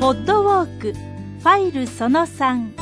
ポッドウォークファイルその3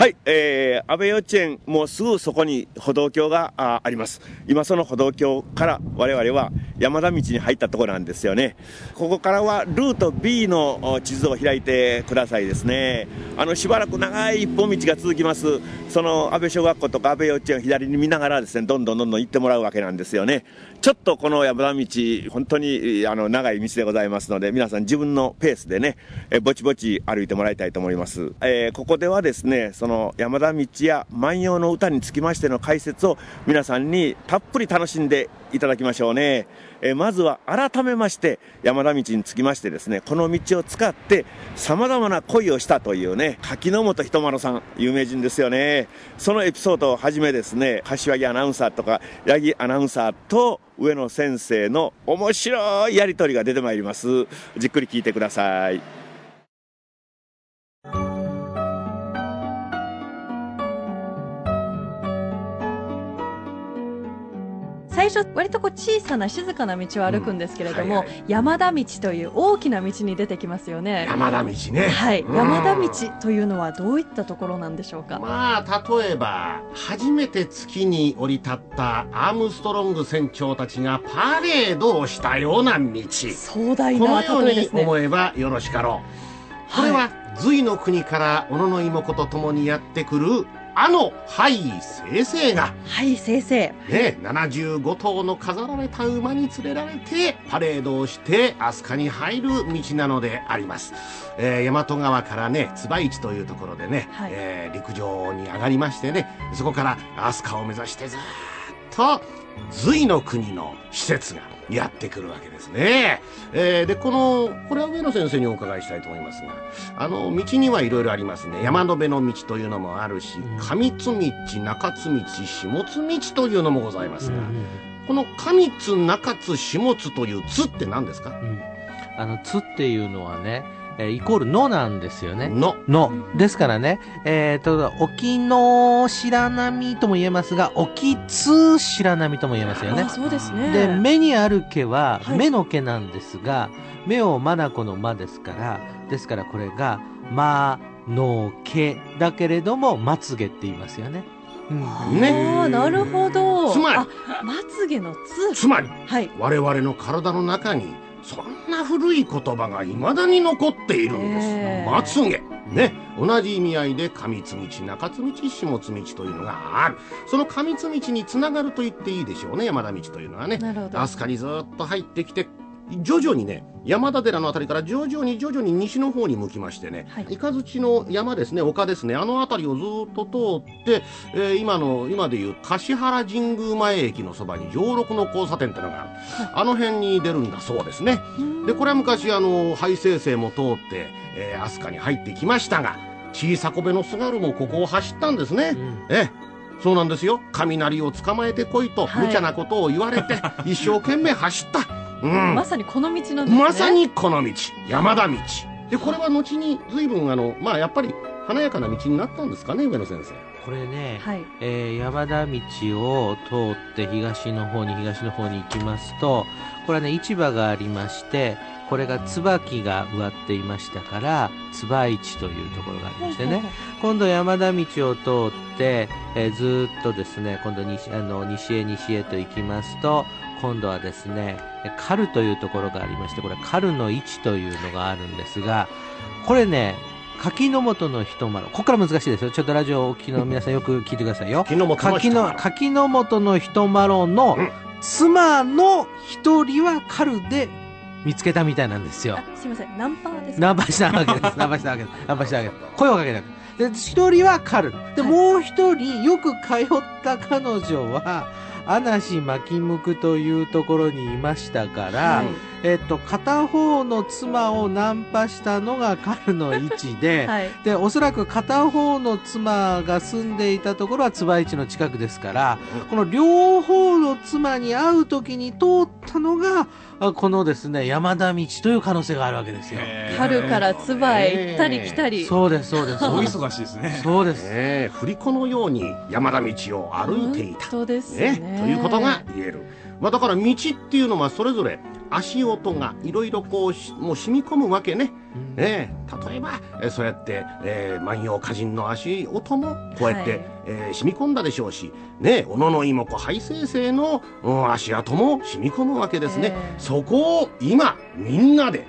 はい、えー、安倍幼稚園、もうすぐそこに歩道橋があります。今その歩道橋から我々は山田道に入ったところなんですよね。ここからはルート B の地図を開いてくださいですね。あの、しばらく長い一本道が続きます。その安倍小学校とか安倍幼稚園を左に見ながらですね、どんどんどんどん行ってもらうわけなんですよね。ちょっとこの山田道、本当にあの長い道でございますので、皆さん自分のペースでね、えぼちぼち歩いてもらいたいと思います。えー、ここではですね、そのの山田道や万葉の歌につきましての解説を皆さんにたっぷり楽しんでいただきましょうね。えまずは改めまして山田道につきましてですね、この道を使って様々な恋をしたというね、柿の本人丸さん、有名人ですよね。そのエピソードをはじめですね、柏木アナウンサーとか八木アナウンサーと上野先生の面白いやりとりが出てまいります。じっくり聞いてください。最初割とこう小さな静かな道を歩くんですけれども、うんはいはい、山田道という大きな道に出てきますよね。山田道ね。はい、山田道というのはどういったところなんでしょうか？まあ例えば初めて月に降り立ったアームストロング船長たちがパレードをしたような道。壮大なこのように思えばよろしかろう、これは隋の国から小野の妹と共にやってくるあの廃先生が廃先生。ね75頭の飾られた馬に連れられてパレードをして飛鳥に入る道なのであります、えー、大和川からね椿市というところでね、はい、えー、陸上に上がりましてねそこから飛鳥を目指してずっと隋の国の施設がやってくるわけですね。えー、で、この、これは上野先生にお伺いしたいと思いますが、あの、道にはいろいろありますね。山辺の道というのもあるし、上津道、中津道、下津道というのもございますが、この上津、中津、下津という津って何ですか、うん、あの、津っていうのはね、えー、イコールのなんですよね。の。の。ですからね、えっ、ー、と、沖の白波とも言えますが、沖津白波とも言えますよね。そうですね。で、目にある毛は、目の毛なんですが、目を眼の間ですから、ですからこれが、まの毛だけれども、まつげって言いますよね。うん、ね。なるほど。つまり、まつげのつ。つまり、はい、我々の体の中に、そんな古い言葉が未だに残っているんです。まつげ。ね。同じ意味合いで上津道、中津道、下津道というのがある。その上津道につながると言っていいでしょうね、山田道というのはね。飛鳥にずっと入ってきて、徐々にね山田寺の辺りから徐々に徐々に西の方に向きましてね、はい、雷の山ですね丘ですねあの辺りをずっと通って、えー、今の今でいう橿原神宮前駅のそばに上六の交差点ってのがある、はい、あの辺に出るんだそうですね。でこれは昔あの廃生生も通って、えー、飛鳥に入ってきましたが小さこべの菅原もここを走ったんですね、うん、え。そうなんですよ。雷を捕まえてこいと、はい、無茶なことを言われて 一生懸命走ったうん、まさにこの道なんですね。まさにこの道。山田道。でこれは後に随分あのまあやっぱり華やかな道になったんですかね上野先生。これね、はい、えー、山田道を通って東の方に東の方に行きますとこれはね市場がありましてこれが椿が植わっていましたから椿市というところがありましてね。今度山田道を通って、えー、ずっとですね今度西あの西へ西へと行きますと今度はですね、カルというところがありまして、これカルの位置というのがあるんですが、これね、柿の本の人丸。ここから難しいですよ。ちょっとラジオをお聞きの皆さんよく聞いてくださいよ。柿の柿の本の人丸の妻の一人はカルで見つけたみたいなんですよ。すみません。ナンパですナンパしたわけです。ナンパしたわけです。ナンパしたわけです。声をかけた。で、一人はカル。で、もう一人、よく通った彼女は、嵐巻向というところにいましたから、はい、えっと、片方の妻をナンパしたのが彼の位置で、はい。で、おそらく片方の妻が住んでいたところは椿市の近くですから、この両方の妻に会う時に通ったのが、あこのですね、山田道という可能性があるわけですよ。春からつばへ行ったり来たり。そうです、そうです。大忙しいですね。そうです。振り子のように山田道を歩いていた。本当ですねね、ということが言える。まあ、だから道っていうのはそれぞれ足音がいろいろこうしもう染み込むわけね。うん例えば、えーそうやって、えー万葉歌人の足音もこうやって、はいえー染み込んだでしょうし、ねえ小野の妹子ハイ生成の、うん足跡も染み込むわけですね。ええそこを今みんなで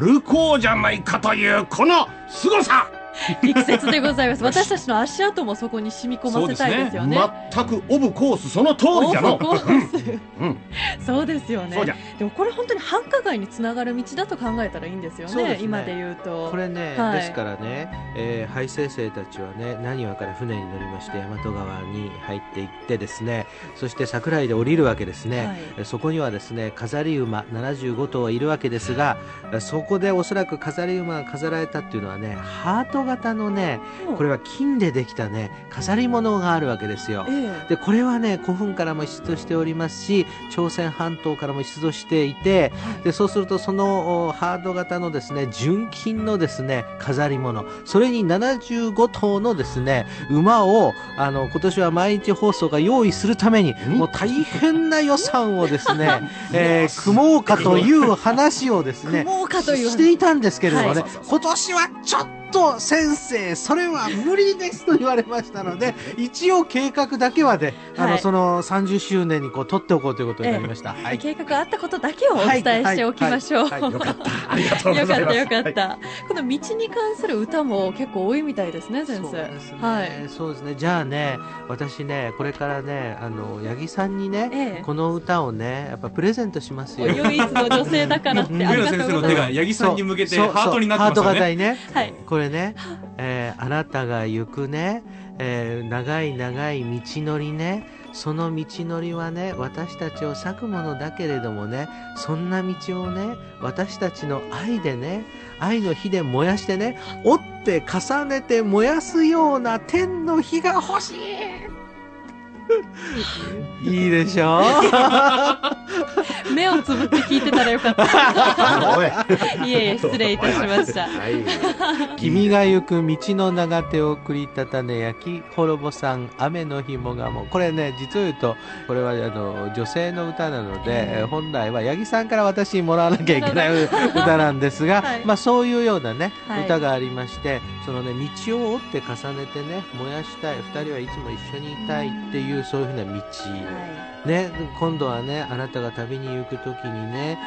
歩こうじゃないかというこの凄さ 力説でございます。私たちの足跡もそこに染み込ませたいですよね。全くオブコースその通りじゃのオブコースうん、そうですよね。そうじゃでもこれ本当に繁華街につながる道だと考えたらいいんですよね。ね今で言うと。これね、はいですからね、えー、廃生生たちはね、何話から船に乗りまして、大和川に入っていってですね、そして桜井で降りるわけですね。はいえそこにはですね、飾り馬75頭いるわけですが、えそこでおそらく飾り馬が飾られたっていうのはね、ハート型のね、これは金でできたね、飾り物があるわけですよ。えでこれはね古墳からも出土しておりますし朝鮮半島からも出土していてでそうするとそのおハード型のですね純金のですね飾り物それに75頭のですね馬をあの今年は毎日放送が用意するためにん。もう大変な予算をですね、えー組もうかという話をですね していたんですけれどもね、はい。今年はちょっと先生それは無理ですと言われましたので一応計画だけはで、あはい。のその30周年にこう取っておこうということになりました。はい。計画があったことだけをお伝えしておきましょう。はい。はい。はい。よかったありがとうよかったござい。ますよかった、この道に関する歌も結構多いみたいですね先生。そうですね、はい。そうですね。じゃあね私ねこれからねあの八木さんにね、ええ。この歌をねやっぱプレゼントしますよ。唯一の女性だからってうん。あり先生のうございます。手が八木さんに向けてハートになってますよね。ハート型にね。はいこれね、えーあなたが行くね、えー長い長い道のりね、その道のりはね、私たちを裂くものだけれどもね、そんな道をね、私たちの愛でね、愛の火で燃やしてね、折って重ねて燃やすような天の火が欲しい。いいでしょ？目をつぶって聞いてたらよかった。おい。いえいえ失礼いたしました。はい。君が行く道の長手を繰り立たね焼き滅ぼさん雨の日もがもこれね実を言うとこれはあの女性の歌なので、えー本来は八木さんから私にもらわなきゃいけない歌なんですが、はい。まあそういうようなね、はい。歌がありましてそのね道を折って重ねてね燃やしたい二人はいつも一緒にいたいっていうそういうふうな道、ね、今度はね、あなたが旅に行くときにね、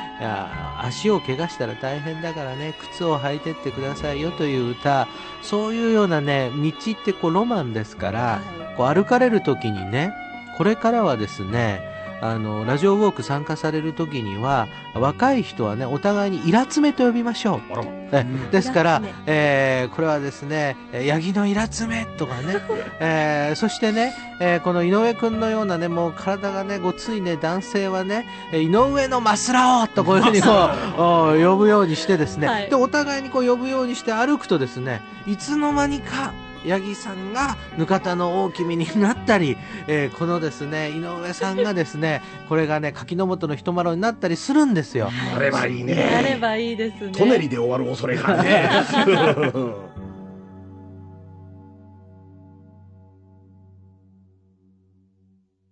足を怪我したら大変だからね、靴を履いてってくださいよという歌、そういうようなね、道ってこうロマンですから、こう歩かれるときにね、これからはですね、あの、ラジオウォーク参加されるときには、若い人はね、お互いにイラつめと呼びましょう。ですからえーこれはですね、えーヤギのイラつめとかね、えーそしてね、えーこの井上くんのようなね、もう体がね、ごついね、男性はね、えー井上のマスラオとこういうふうにこう、お呼ぶようにしてですね、はい。で、お互いにこう呼ぶようにして歩くとですね、いつの間にか、八木さんがぬかたの大君になったり、えーこのですね、井上さんがですね、これがね、柿の本の人丸になったりするんですよ。あればいいなれねばいいですね。トネリで終わる恐れがあるね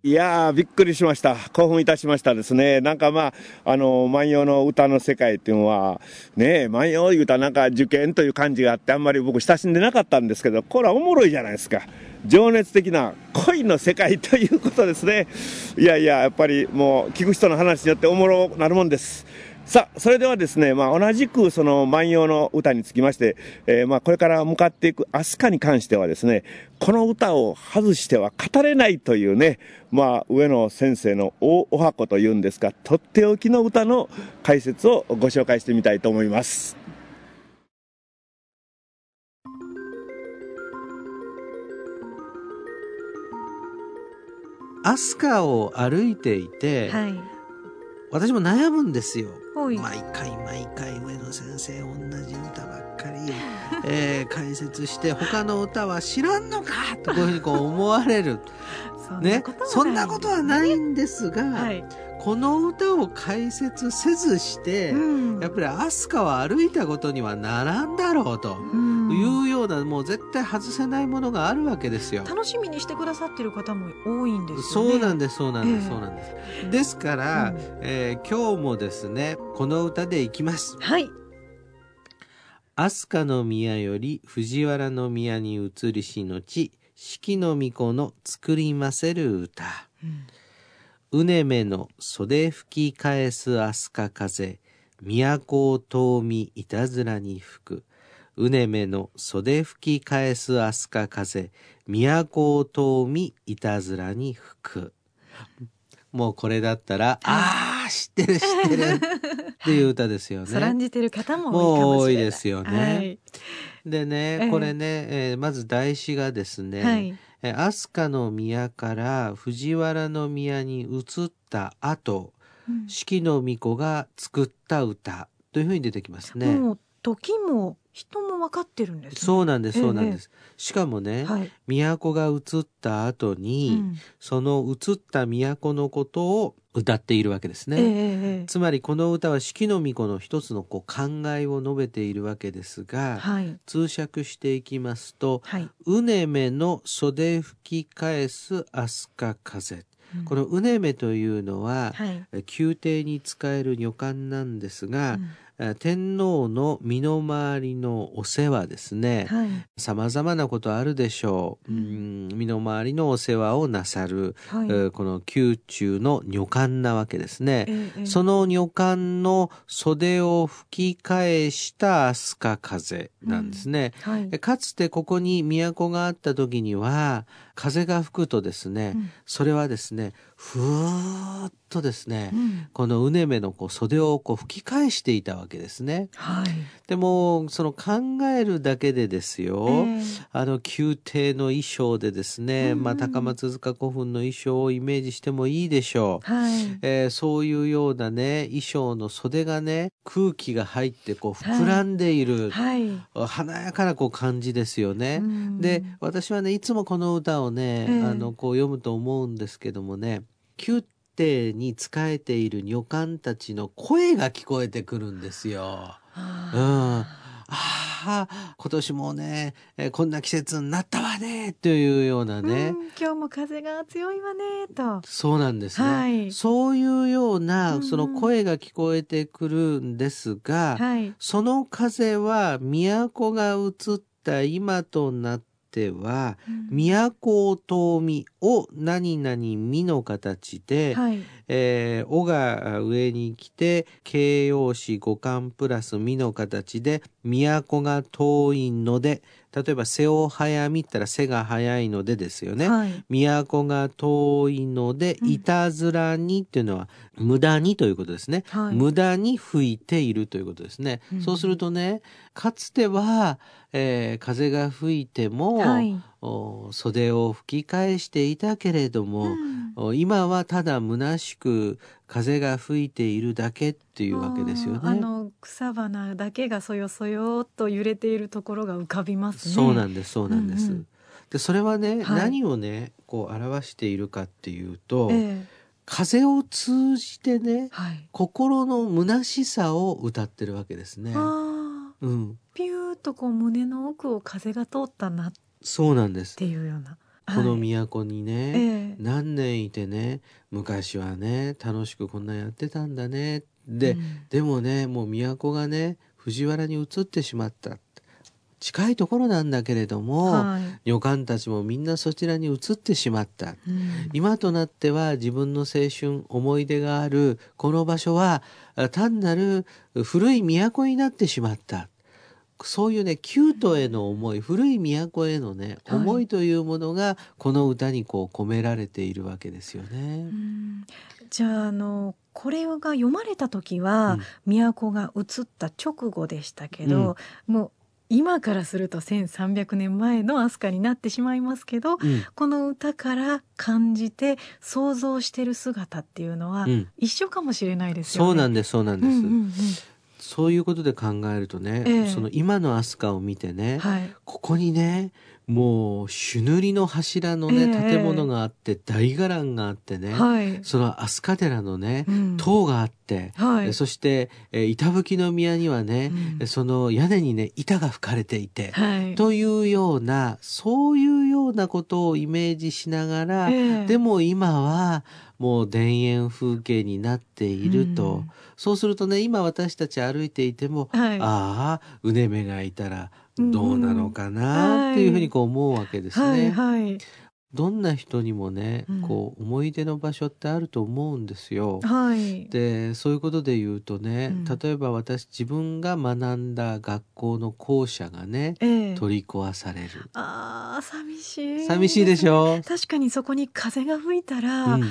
いやー、びっくりしました。興奮いたしましたですね。なんかまあ、あの、万葉の歌の世界っていうのは、ねえ、万葉言うたなんか受験という感じがあって、あんまり僕親しんでなかったんですけど、これはおもろいじゃないですか。情熱的な恋の世界ということですね。いやいや、やっぱりもう聞く人の話によっておもろなるもんです。さあ、それではですね、まあ、同じくその万葉の歌につきまして、えーまあ、これから向かっていく飛鳥に関してはですね、この歌を外しては語れないというね、まあ、上野先生の大お箱というんですが、とっておきの歌の解説をご紹介してみたいと思います。飛鳥を歩いていて、はい私も悩むんですよ。毎回毎回上野先生同じ歌ばっかり、えー解説して他の歌は知らんのか とこういうふうにこう思われる。そんなねそんなことはないんですが、はい。この歌を解説せずして、うん。やっぱり飛鳥を歩いたことにはならんだろうとうん。いうようなもう絶対外せないものがあるわけですよ。楽しみにしてくださってる方も多いんですよね。そうなんですそうなんです、ええ。そうなんです。ですから、うん。えー今日もですねこの歌でいきます。はい。「飛鳥宮より藤原宮に移りしのち四季の巫女の作りませる歌」うねめの袖吹き返す飛鳥風都を遠みいたずらに吹くうねめの袖吹き返す飛鳥風都を遠みいたずらに吹くもうこれだったら、ああ知ってる知ってるっていう歌ですよ そらんね。じてる方も多いですよねはい。でね、ええこれね、えーまず題詞がですね、はい。えー飛鳥の宮から藤原の宮に移った後、うん四季の巫女が作った歌というふうに出てきますね。もう時も人も分かってるんですね。そうなんです、ええそうなんです。しかもね、はい。都が移った後に、うんその移った都のことを歌っているわけですね。ええええつまりこの歌は四季の巫女の一つのこう考えを述べているわけですが、はい。通釈していきますとはい。「うねめの袖吹き返す飛鳥風」うんこの「うねめ」というのは、はい。え宮廷に使える女官なんですが、うんえ天皇の身の回りのお世話ですねはい。さまざまなことあるでしょう、うん身の回りのお世話をなさる、はい。えーこの宮中の女官なわけですね。ええええその女官の袖を吹き返した飛鳥風なんですね。はい。えかつてここに都があった時には風が吹くとですね、うんそれはですねふーっとですね、うんこのうねめのこう袖をこう吹き返していたわけですね。はい。でもその考えるだけでですよ、ええあの宮廷の衣装でですね、うんうんまあ、高松塚古墳の衣装をイメージしてもいいでしょう。はい。えーそういうようなね衣装の袖がね空気が入ってこう膨らんでいる、はい。華やかなこう感じですよね。うんで私はねいつもこの歌をね、ええあのこう読むと思うんですけどもね宮廷に仕えている女官たちの声が聞こえてくるんですよ。うんああ今年もね、えーこんな季節になったわねというようなね、うん今日も風が強いわねと。そうなんですね、はいそういうよううんうなんその声が聞こえてくるんですが、はい。その風は都が移った今となっては都を遠みを何々みの形で、はい。えー、おが上に来て形容詞五感プラスみの形で都が遠いので例えば背を早みったら背が早いのでですよね。はい。都が遠いので、うんいたずらにっていうのは無駄にということですね。はい。無駄に吹いているということですね。うんそうするとね、かつては、えー風が吹いても、はい。お袖を吹き返していたけれども、うんお今はただ虚しく風が吹いているだけっていうわけですよね。あの草花だけがそよそよっと揺れているところが浮かびますね。そうなんですそうなんです。うんうんでそれはね、はい何をねこう表しているかっていうと、ええ風を通じてねはい。心の虚しさを歌ってるわけですね。うん、ピューッとこう胸の奥を風が通ったなっそうなんです。ていうような。このはい都にね、ええ。何年いてね昔はね楽しくこんなんやってたんだね。で、うん。でもねもう都がね藤原に移ってしまった。近いところなんだけれども、はい。女官たちもみんなそちらに移ってしまった。うん。今となっては自分の青春思い出があるこの場所はあ単なる古い都になってしまったそういうね旧都への思い古い都へのねはい。思いというものがこの歌にこう込められているわけですよね。う。ん。じゃああのこれが読まれた時は、都が移った直後でしたけど、もう今からすると1300年前の飛鳥になってしまいますけど、うん。この歌から感じて想像してる姿っていうのはうん。一緒かもしれないですよね。そうなんですそうなんです、うんうんうんそういうことで考えるとね、ええその今の飛鳥を見てね、はい。ここにねもう朱塗りの柱のね、ええ建物があって大伽藍があってね、はい。その飛鳥寺のね、うん。塔があって、はい。えそして、えー板吹きの宮にはね、うん。その屋根にね板が吹かれていて、はい。というようなそういうようなことをイメージしながら、ええ。でも今はもう田園風景になっていると、うん。そうするとね今私たち歩いていても、はい。ああうねめがいたらどうなのかなっていうふうにこう思うわけですね。はいはい。どんな人にもね、うんこう思い出の場所ってあると思うんですよ。はい。でそういうことで言うとね、うん例えば私自分が学んだ学校の校舎がねええ取り壊される。ああ、寂しい。寂しいでしょ？確かにそこに風が吹いたら、うん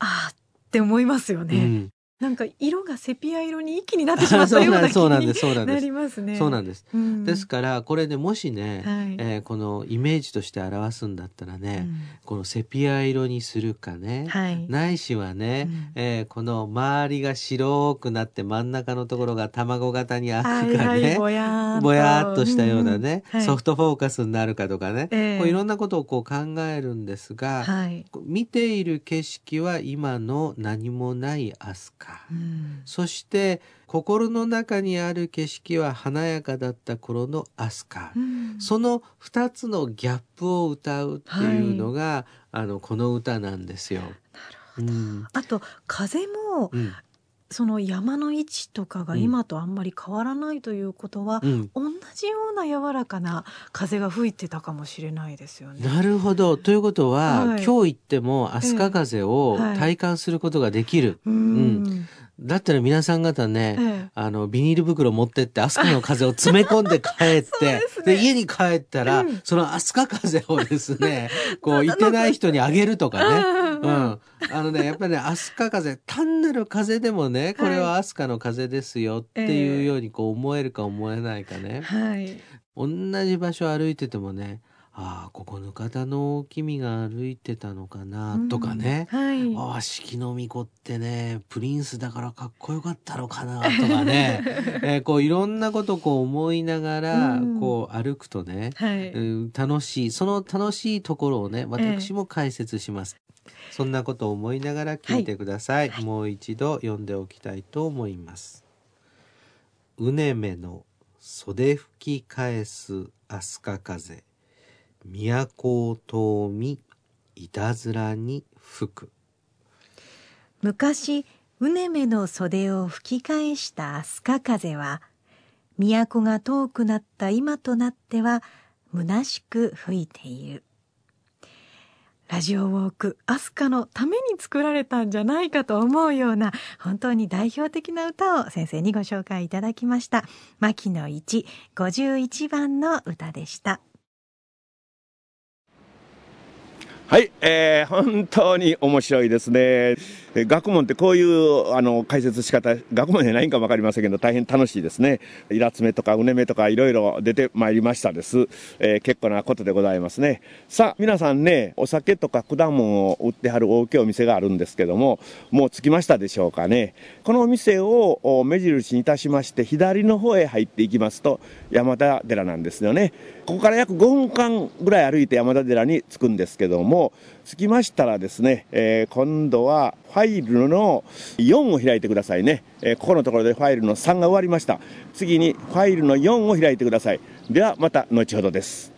あーって思いますよね。うんなんか色がセピア色に一気になってしまったような気そうなんですにそうなんです。なりますね。そうなんです。うん。ですからこれでもしね、はい。えーこのイメージとして表すんだったらね、うん。このセピア色にするかね、はい。ないしはね、うん。えーこの周りが白くなって真ん中のところが卵型に開はいはい、くかね、ぼやぼやーっとしたようなね、うん。はい。ソフトフォーカスになるかとかね、ええ。こういろんなことをこう考えるんですが、はい。見ている景色は今の何もない飛鳥。うんそして心の中にある景色は華やかだった頃の飛鳥。うんその二つのギャップを歌うっていうのが、あのこの歌なんですよ。うんあと風もうんその山の位置とかが今とあんまり変わらないということは、うん同じような柔らかな風が吹いてたかもしれないですよね。なるほど。ということは、はい今日行っても飛鳥風を体感することができる。うん。だったら皆さん方ね、ええあの、ビニール袋持ってって、飛鳥の風を詰め込んで帰って、そうですね家に帰ったら、うんその飛鳥風をですね、こう、行ってない人にあげるとかね。うんうん。あのね、やっぱりね、飛鳥風、単なる風でもね、これは飛鳥の風ですよっていうようにこう思えるか思えないかね。はい。同じ場所歩いててもね、ああ、ここの方の君が歩いてたのかな、とかね。うんはい。ああ、四季の巫女ってね、プリンスだからかっこよかったのかな、とかね。えーこういろんなことをこう思いながら、うんこう歩くとね、はい。うん楽しい、その楽しいところをね、私も解説します。そんなことを思いながら聞いてください。もう一度読んでおきたいと思います。うねめの袖吹き返す飛鳥風、都を遠み、いたずらに吹く。昔うねめの袖を吹き返した飛鳥風は都が遠くなった今となっては虚しく吹いているラジオウォークアスカのために作られたんじゃないかと思うような本当に代表的な歌を先生にご紹介いただきました。牧野一51番の歌でした。はい、えー、本当に面白いですね。学問ってこういうあの解説仕方、学問じゃないんかもわかりませんけど、大変楽しいですね。イラツメとかウネメとかいろいろ出てまいりましたです。えー結構なことでございますね。さあ、皆さんね、お酒とか果物を売ってはる大きいお店があるんですけども、もう着きましたでしょうかね。このお店を目印にいたしまして、左の方へ入っていきますと、山田寺なんですよね。ここから約5分間ぐらい歩いて山田寺に着くんですけども、着きましたらですね、えー今度はファイルの4を開いてくださいね。えーここのところでファイルの3が終わりました。次にファイルの4を開いてください。ではまた後ほどです。